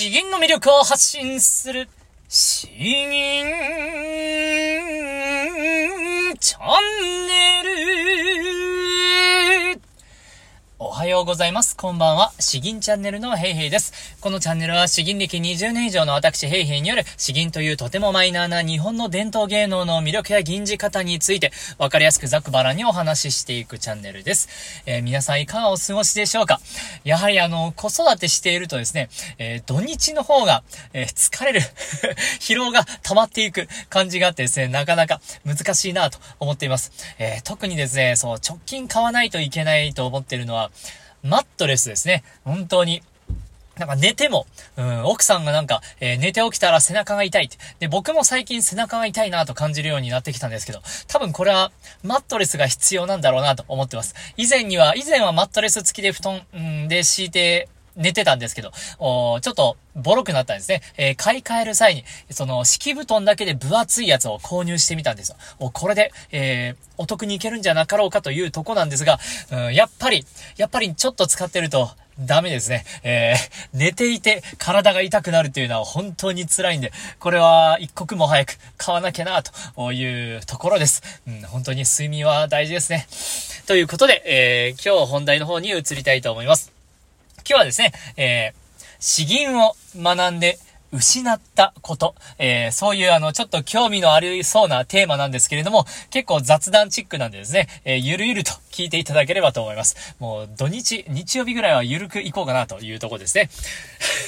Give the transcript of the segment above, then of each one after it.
詩吟の魅力を発信する、詩吟チャンネル。はようございます。こんばんは。詩吟チャンネルのヘイヘイです。このチャンネルは詩吟歴20年以上の私ヘイヘイによる詩吟というとてもマイナーな日本の伝統芸能の魅力や吟じ方についてわかりやすくざくばらにお話ししていくチャンネルです。えー、皆さんいかがお過ごしでしょうか？やはりあの、子育てしているとですね、えー、土日の方が、えー、疲れる 疲労が溜まっていく感じがあってですね、なかなか難しいなと思っています。え特にですね、そう、直近買わないといけないと思ってるのは、マットレスですね。本当に。なんか寝ても、うん、奥さんがなんか、えー、寝て起きたら背中が痛いって。で、僕も最近背中が痛いなと感じるようになってきたんですけど、多分これはマットレスが必要なんだろうなと思ってます。以前には、以前はマットレス付きで布団、うん、で敷いて、寝てたんですけど、おちょっと、ボロくなったんですね。えー、買い替える際に、その、敷布団だけで分厚いやつを購入してみたんですよ。おこれで、えー、お得にいけるんじゃなかろうかというとこなんですが、うん、やっぱり、やっぱりちょっと使ってると、ダメですね。えー、寝ていて体が痛くなるっていうのは本当に辛いんで、これは一刻も早く買わなきゃな、というところです。うん、本当に睡眠は大事ですね。ということで、えー、今日本題の方に移りたいと思います。今日はですね、えー、詩吟を学んで失ったこと、えー、そういうあの、ちょっと興味のありそうなテーマなんですけれども、結構雑談チックなんでですね、えー、ゆるゆると聞いていただければと思います。もう土日、日曜日ぐらいはゆるく行こうかなというとこですね。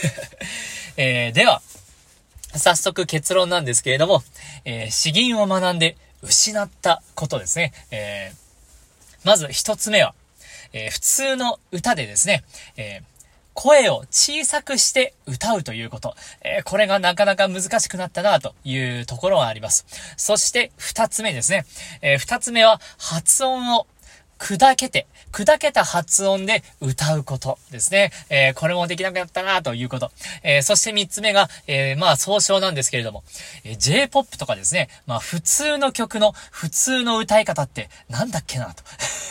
えー、では、早速結論なんですけれども、え、詩吟を学んで失ったことですね。えー、まず一つ目は、え、普通の歌でですね、えー、声を小さくして歌うということ。えー、これがなかなか難しくなったなというところがあります。そして二つ目ですね。えー、二つ目は発音を砕けて、砕けた発音で歌うことですね。えー、これもできなくなったなということ。えー、そして三つ目が、えー、まあ総称なんですけれども、え J-POP とかですね、まあ普通の曲の普通の歌い方ってなんだっけなと。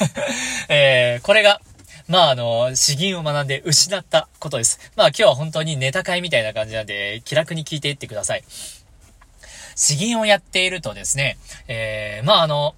えこれが、まあ、あの、詩吟を学んで失ったことです。まあ、今日は本当にネタ会みたいな感じなんで、気楽に聞いていってください。詩吟をやっているとですね、えー、まあ、あの、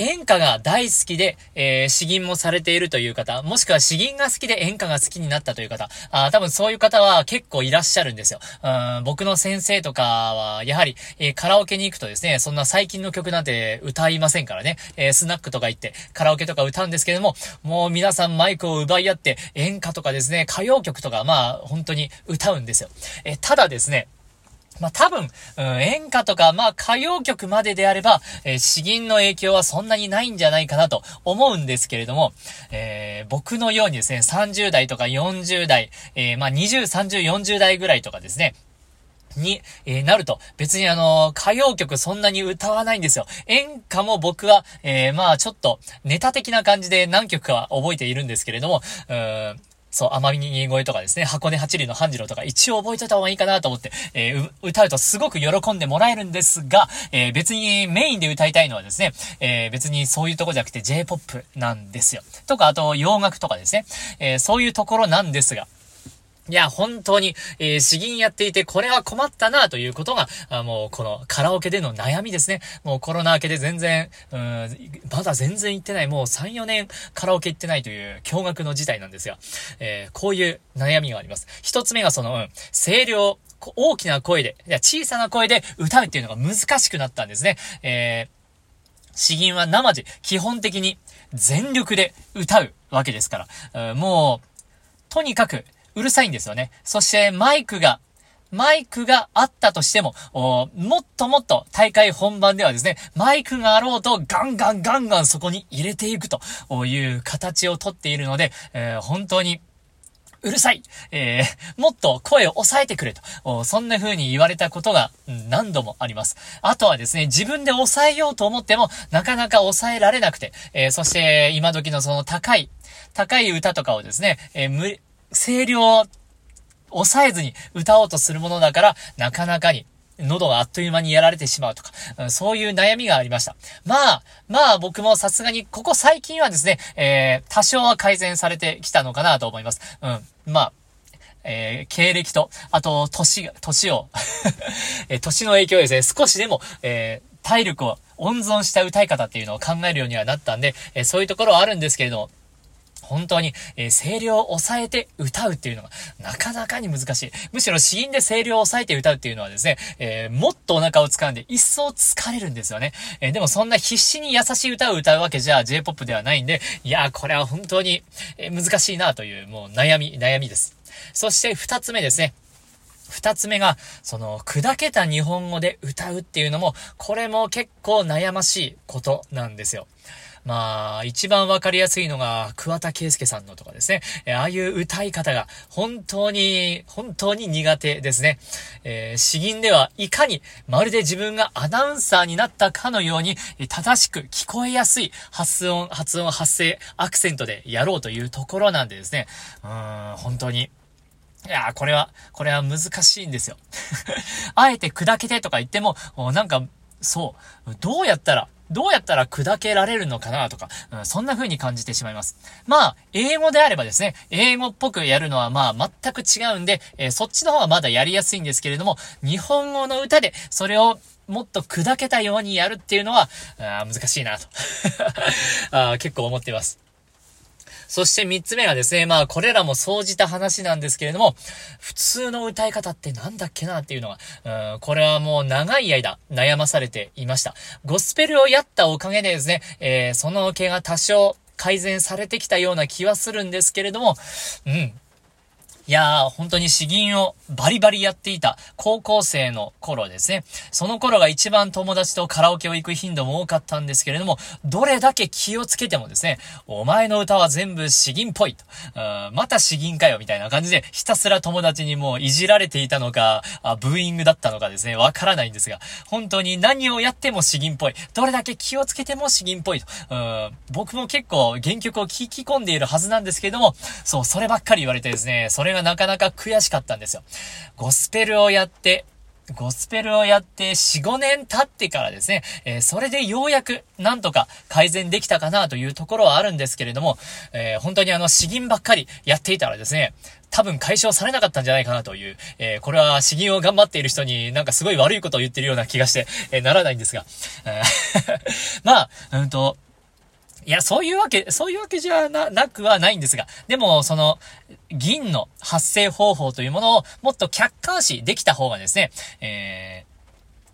演歌が大好きで、えー、詩吟もされているという方、もしくは詩吟が好きで演歌が好きになったという方、あ多分そういう方は結構いらっしゃるんですよ。うん僕の先生とかは、やはり、えー、カラオケに行くとですね、そんな最近の曲なんて歌いませんからね、えー、スナックとか行ってカラオケとか歌うんですけども、もう皆さんマイクを奪い合って演歌とかですね、歌謡曲とか、まあ本当に歌うんですよ。えただですね、まあ、多分、うん、演歌とか、まあ、歌謡曲までであれば、えー、詩吟の影響はそんなにないんじゃないかなと思うんですけれども、えー、僕のようにですね、30代とか40代、えー、まあ、20、30、40代ぐらいとかですね、に、えー、なると、別にあの歌謡曲そんなに歌わないんですよ。演歌も僕は、えー、まあちょっと、ネタ的な感じで何曲か覚えているんですけれども、うーん、そう、甘み声とかですね、箱根八里の半次郎とか一応覚えといた方がいいかなと思って、えー、歌うとすごく喜んでもらえるんですが、えー、別にメインで歌いたいのはですね、えー、別にそういうとこじゃなくて J-POP なんですよ。とか、あと洋楽とかですね、えそういうところなんですが、いや、本当に、えー、詩吟やっていて、これは困ったな、ということが、あもう、このカラオケでの悩みですね。もうコロナ明けで全然、うん、まだ全然行ってない、もう3、4年カラオケ行ってないという驚愕の事態なんですが、えー、こういう悩みがあります。一つ目がその、うん、声量、大きな声で、いや、小さな声で歌うっていうのが難しくなったんですね。えー、詩吟は生地、基本的に全力で歌うわけですから、もう、とにかく、うるさいんですよね。そしてマイクが、マイクがあったとしても、もっともっと大会本番ではですね、マイクがあろうとガンガンガンガンそこに入れていくという形をとっているので、えー、本当にうるさいえー、もっと声を抑えてくれと、そんな風に言われたことが何度もあります。あとはですね、自分で抑えようと思っても、なかなか抑えられなくて、えー、そして今時のその高い、高い歌とかをですね、えー、声量を抑えずに歌おうとするものだから、なかなかに喉があっという間にやられてしまうとか、そういう悩みがありました。まあ、まあ僕もさすがにここ最近はですね、えー、多少は改善されてきたのかなと思います。うん。まあ、えー、経歴と、あと、年が、年を えー、年の影響ですね、少しでも、えー、体力を温存した歌い方っていうのを考えるようにはなったんで、えー、そういうところはあるんですけれども、本当に、えー、声量を抑えて歌うっていうのが、なかなかに難しい。むしろ死因で声量を抑えて歌うっていうのはですね、えー、もっとお腹を掴んで、一層疲れるんですよね。えー、でもそんな必死に優しい歌を歌うわけじゃ J-POP ではないんで、いやー、これは本当に、え難しいなという、もう悩み、悩みです。そして二つ目ですね。二つ目が、その、砕けた日本語で歌うっていうのも、これも結構悩ましいことなんですよ。まあ、一番わかりやすいのが、桑田佳祐さんのとかですね。えああいう歌い方が本当に、本当に苦手ですね。えー、詩吟ではいかに、まるで自分がアナウンサーになったかのように、正しく聞こえやすい発音、発音、発声、アクセントでやろうというところなんでですね。うん、本当に。いや、これは、これは難しいんですよ。あえて砕けてとか言っても、なんか、そう、どうやったら、どうやったら砕けられるのかなとか、うん、そんな風に感じてしまいます。まあ、英語であればですね、英語っぽくやるのはまあ全く違うんで、えー、そっちの方はまだやりやすいんですけれども、日本語の歌でそれをもっと砕けたようにやるっていうのは、あ難しいなと あ結構思っています。そして三つ目がですね、まあこれらも総じた話なんですけれども、普通の歌い方ってなんだっけなっていうのが、うん、これはもう長い間悩まされていました。ゴスペルをやったおかげでですね、えー、その毛が多少改善されてきたような気はするんですけれども、うん、いやー、本当に詩吟をバリバリやっていた高校生の頃ですね。その頃が一番友達とカラオケを行く頻度も多かったんですけれども、どれだけ気をつけてもですね、お前の歌は全部詩吟っぽいと。また詩吟かよみたいな感じで、ひたすら友達にもういじられていたのか、あブーイングだったのかですね、わからないんですが、本当に何をやっても詩吟っぽい。どれだけ気をつけても詩吟っぽいと。僕も結構原曲を聴き込んでいるはずなんですけれども、そう、そればっかり言われてですね、それがなかなか悔しかったんですよ。ゴスペルをやって、ゴスペルをやって4、5年経ってからですね、えー、それでようやくなんとか改善できたかなというところはあるんですけれども、えー、本当にあの詩吟ばっかりやっていたらですね、多分解消されなかったんじゃないかなという、えー、これは詩吟を頑張っている人になんかすごい悪いことを言ってるような気がして、え、ならないんですが、まあ、うんと、いや、そういうわけ、そういうわけじゃな、なくはないんですが、でも、その、銀の発生方法というものをもっと客観視できた方がですね、え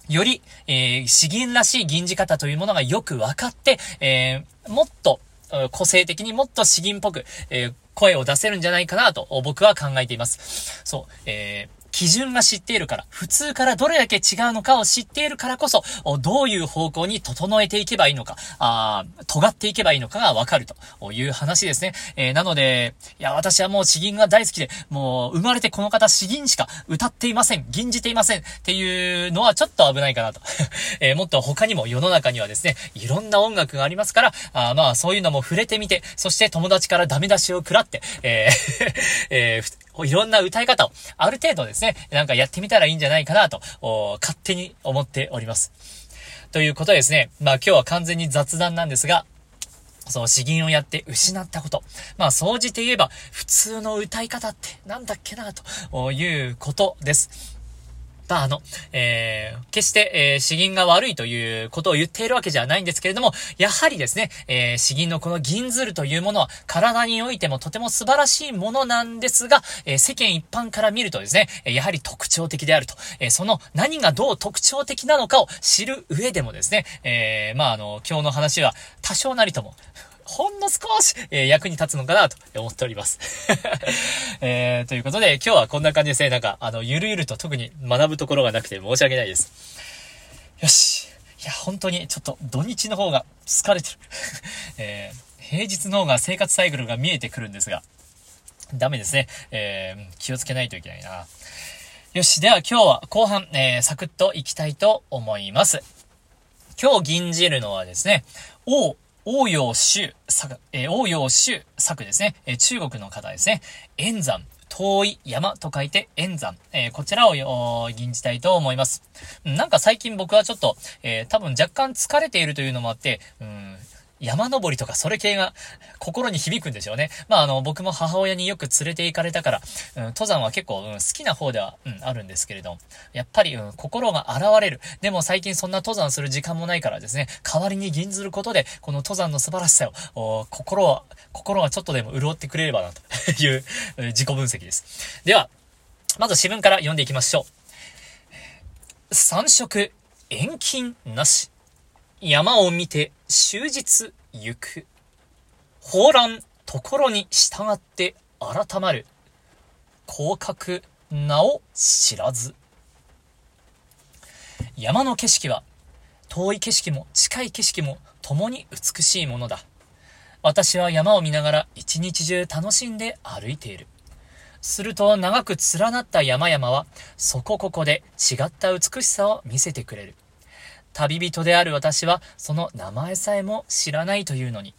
ー、より、えー、詩吟らしい銀字方というものがよく分かって、えー、もっと、個性的にもっと詩吟っぽく、えー、声を出せるんじゃないかなと僕は考えています。そう、えー、基準が知っているから、普通からどれだけ違うのかを知っているからこそ、どういう方向に整えていけばいいのか、あ尖っていけばいいのかがわかるという話ですね。えー、なので、いや、私はもう詩吟が大好きで、もう生まれてこの方詩吟しか歌っていません、吟じていませんっていうのはちょっと危ないかなと。えー、もっと他にも世の中にはですね、いろんな音楽がありますから、あまあそういうのも触れてみて、そして友達からダメ出しを食らって、えー えーいろんな歌い方を、ある程度ですね、なんかやってみたらいいんじゃないかなと、勝手に思っております。ということですね。まあ今日は完全に雑談なんですが、その詩吟をやって失ったこと。まあ、総じて言えば、普通の歌い方ってなんだっけな、ということです。まあ、あの、えー、決して、えー、詩吟が悪いということを言っているわけじゃないんですけれども、やはりですね、えー、詩吟のこの銀鶴というものは、体においてもとても素晴らしいものなんですが、えー、世間一般から見るとですね、やはり特徴的であると。えー、その何がどう特徴的なのかを知る上でもですね、えー、まあ、あの、今日の話は多少なりとも、ほんの少し、えー、役に立つのかなと思っております。えー、ということで、今日はこんな感じですね。なんか、あの、ゆるゆると特に学ぶところがなくて申し訳ないです。よし。いや、本当にちょっと土日の方が疲れてる。えー、平日の方が生活サイクルが見えてくるんですが、ダメですね。えー、気をつけないといけないな。よし。では今日は後半、えー、サクッといきたいと思います。今日吟じるのはですね、王応用州作、えー、応用州作ですね。えー、中国の方ですね。円山、遠い山と書いて円山。えー、こちらを吟じたいと思います。なんか最近僕はちょっと、えー、多分若干疲れているというのもあって、うん山登りとかそれ系が心に響くんでしょうね。まあ、あの、僕も母親によく連れて行かれたから、うん、登山は結構、うん、好きな方では、うん、あるんですけれど、やっぱり、うん、心が現れる。でも最近そんな登山する時間もないからですね、代わりに銀ずることで、この登山の素晴らしさを、心は、心がちょっとでも潤ってくれればな、という 自己分析です。では、まず詩文から読んでいきましょう。三色、遠近なし。山を見て終日行く。放覧ところに従って改まる。広角名を知らず。山の景色は、遠い景色も近い景色も共に美しいものだ。私は山を見ながら一日中楽しんで歩いている。すると長く連なった山々は、そこここで違った美しさを見せてくれる。旅人である私は、その名前さえも知らないというのに。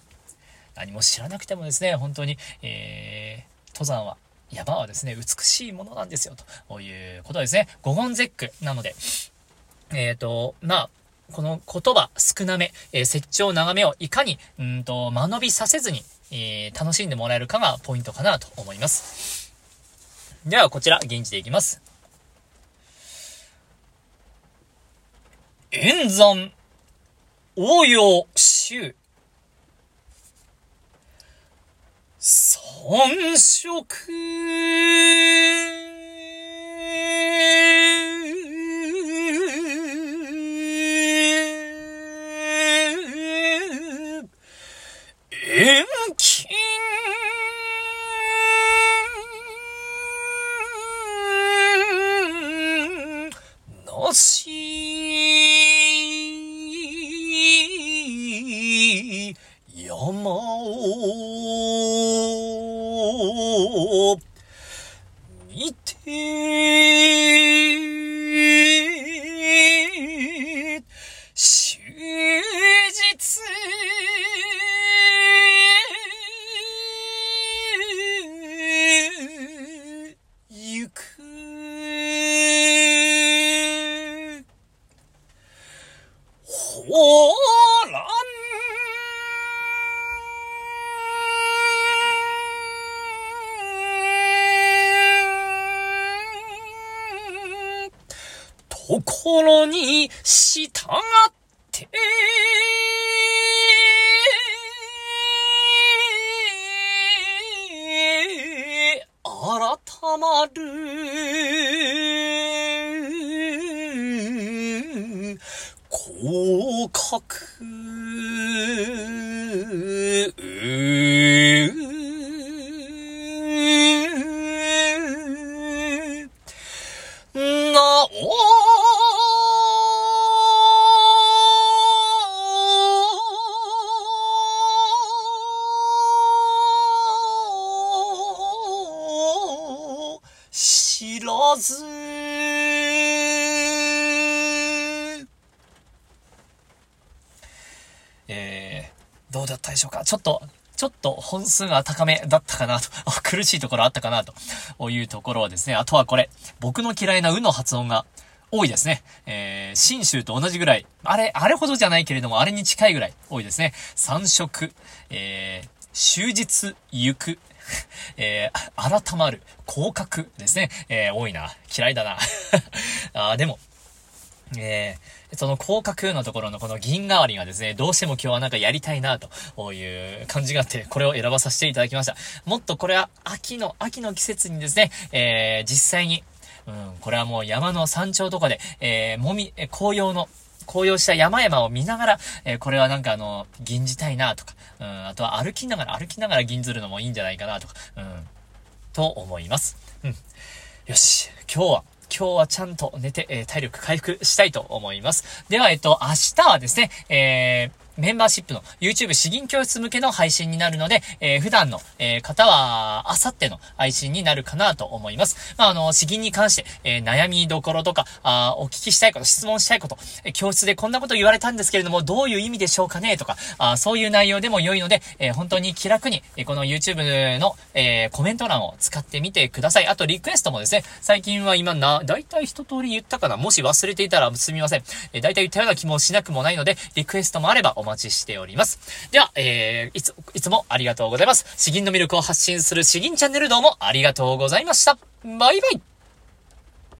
何も知らなくてもですね、本当に、えー、登山は、山はですね、美しいものなんですよ、ということですね。五言絶句なので、えっ、ー、と、まあ、この言葉少なめ、えー、雪長長めをいかに、うんと、間延びさせずに、えー、楽しんでもらえるかがポイントかなと思います。では、こちら、現地でいきます。円山、応用、州。三色。遠近なし従って、改まる。広角。知らず。えー、どうだったでしょうか？ちょっと、ちょっと本数が高めだったかなと、苦しいところあったかなと。いうところはですね、あとはこれ、僕の嫌いなうの発音が多いですね。えー、新州と同じぐらい、あれ、あれほどじゃないけれども、あれに近いぐらい多いですね。三色、えー、終日行く、えー、改まる、広角ですね。えー、多いな。嫌いだな。あでも、えー、その広角のところのこの銀代わりがですね、どうしても今日はなんかやりたいな、という感じがあって、これを選ばさせていただきました。もっとこれは秋の、秋の季節にですね、えー、実際に、うん、これはもう山の山頂とかで、えー、もみ、紅葉の、紅葉した山々を見ながら、えー、これはなんかあの、銀じたいなとか、うん、あとは歩きながら、歩きながら銀ずるのもいいんじゃないかなとか、うん、と思います。うん。よし、今日は、今日はちゃんと寝て、えー、体力回復したいと思います。では、えっと、明日はですね、えー、メンバーシップの YouTube 詩吟教室向けの配信になるので、えー、普段の、えー、方は、あさっての配信になるかなと思います。まあ、あの、詩吟に関して、えー、悩みどころとか、あお聞きしたいこと、質問したいこと、え教室でこんなこと言われたんですけれども、どういう意味でしょうかねとか、あそういう内容でも良いので、え本当に気楽に、えこの YouTube の、えコメント欄を使ってみてください。あと、リクエストもですね、最近は今な、だいたい一通り言ったかなもし忘れていたらすみません。えー、だいたい言ったような気もしなくもないので、リクエストもあればお待ちしております。では、えー、いつ、いつもありがとうございます。詩吟の魅力を発信する詩吟チャンネルどうもありがとうございました。バイバイ